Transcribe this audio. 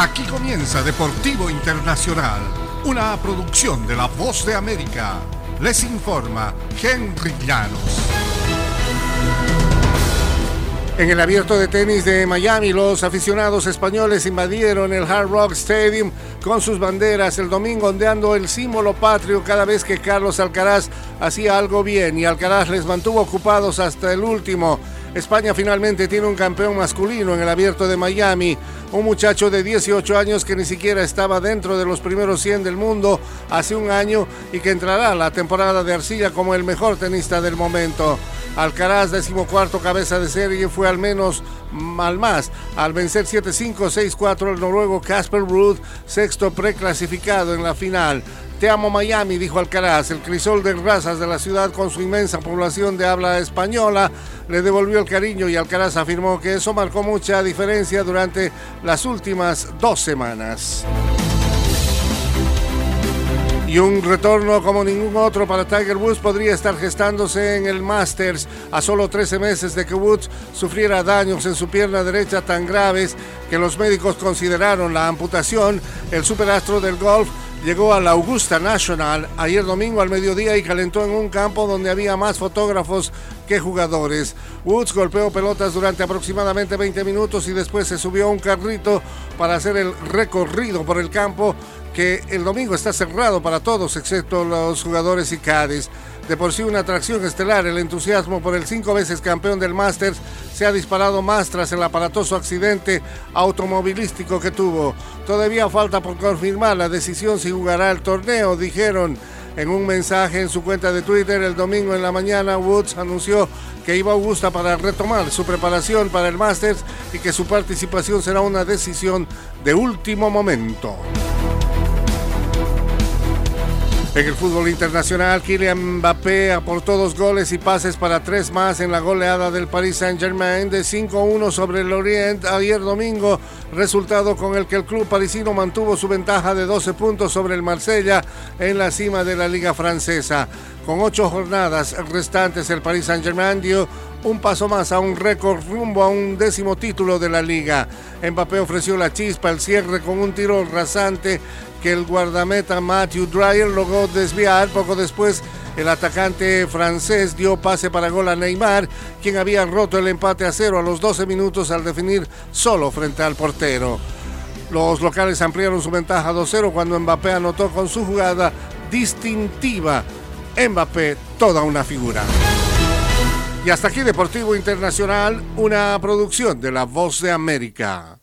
Aquí comienza Deportivo Internacional, una producción de La Voz de América. Les informa Henry Llanos. En el abierto de tenis de Miami, los aficionados españoles invadieron el Hard Rock Stadium con sus banderas el domingo ondeando el símbolo patrio cada vez que Carlos Alcaraz hacía algo bien y Alcaraz les mantuvo ocupados hasta el último. España finalmente tiene un campeón masculino en el abierto de Miami, un muchacho de 18 años que ni siquiera estaba dentro de los primeros 100 del mundo hace un año y que entrará a la temporada de arcilla como el mejor tenista del momento. Alcaraz, decimocuarto cabeza de serie, fue al menos al más al vencer 7-5, 6-4 el noruego Casper Ruud, sexto preclasificado en la final. Te amo Miami, dijo Alcaraz. El crisol de razas de la ciudad con su inmensa población de habla española le devolvió el cariño y Alcaraz afirmó que eso marcó mucha diferencia durante las últimas dos semanas. Y un retorno como ningún otro para Tiger Woods podría estar gestándose en el Masters a solo 13 meses de que Woods sufriera daños en su pierna derecha tan graves que los médicos consideraron la amputación. El superastro del golf llegó a la Augusta National ayer domingo al mediodía y calentó en un campo donde había más fotógrafos que jugadores. Woods golpeó pelotas durante aproximadamente 20 minutos y después se subió a un carrito para hacer el recorrido por el campo que el domingo está cerrado para todos excepto los jugadores y Cádiz. De por sí una atracción estelar, el entusiasmo por el cinco veces campeón del Masters se ha disparado más tras el aparatoso accidente automovilístico que tuvo. Todavía falta por confirmar la decisión si jugará el torneo, dijeron. En un mensaje en su cuenta de Twitter el domingo en la mañana, Woods anunció que iba a Augusta para retomar su preparación para el Masters y que su participación será una decisión de último momento. En el fútbol internacional, Kylian Mbappé aportó dos goles y pases para tres más en la goleada del Paris Saint-Germain de 5-1 sobre el Orient ayer domingo, resultado con el que el club parisino mantuvo su ventaja de 12 puntos sobre el Marsella en la cima de la liga francesa. Con ocho jornadas restantes, el Paris Saint-Germain dio un paso más a un récord rumbo a un décimo título de la liga. Mbappé ofreció la chispa al cierre con un tiro rasante que el guardameta Matthew Dreyer logró desviar. Poco después, el atacante francés dio pase para gol a Neymar, quien había roto el empate a cero a los 12 minutos al definir solo frente al portero. Los locales ampliaron su ventaja 2-0 cuando Mbappé anotó con su jugada distintiva. Mbappé, toda una figura. Y hasta aquí Deportivo Internacional, una producción de La Voz de América.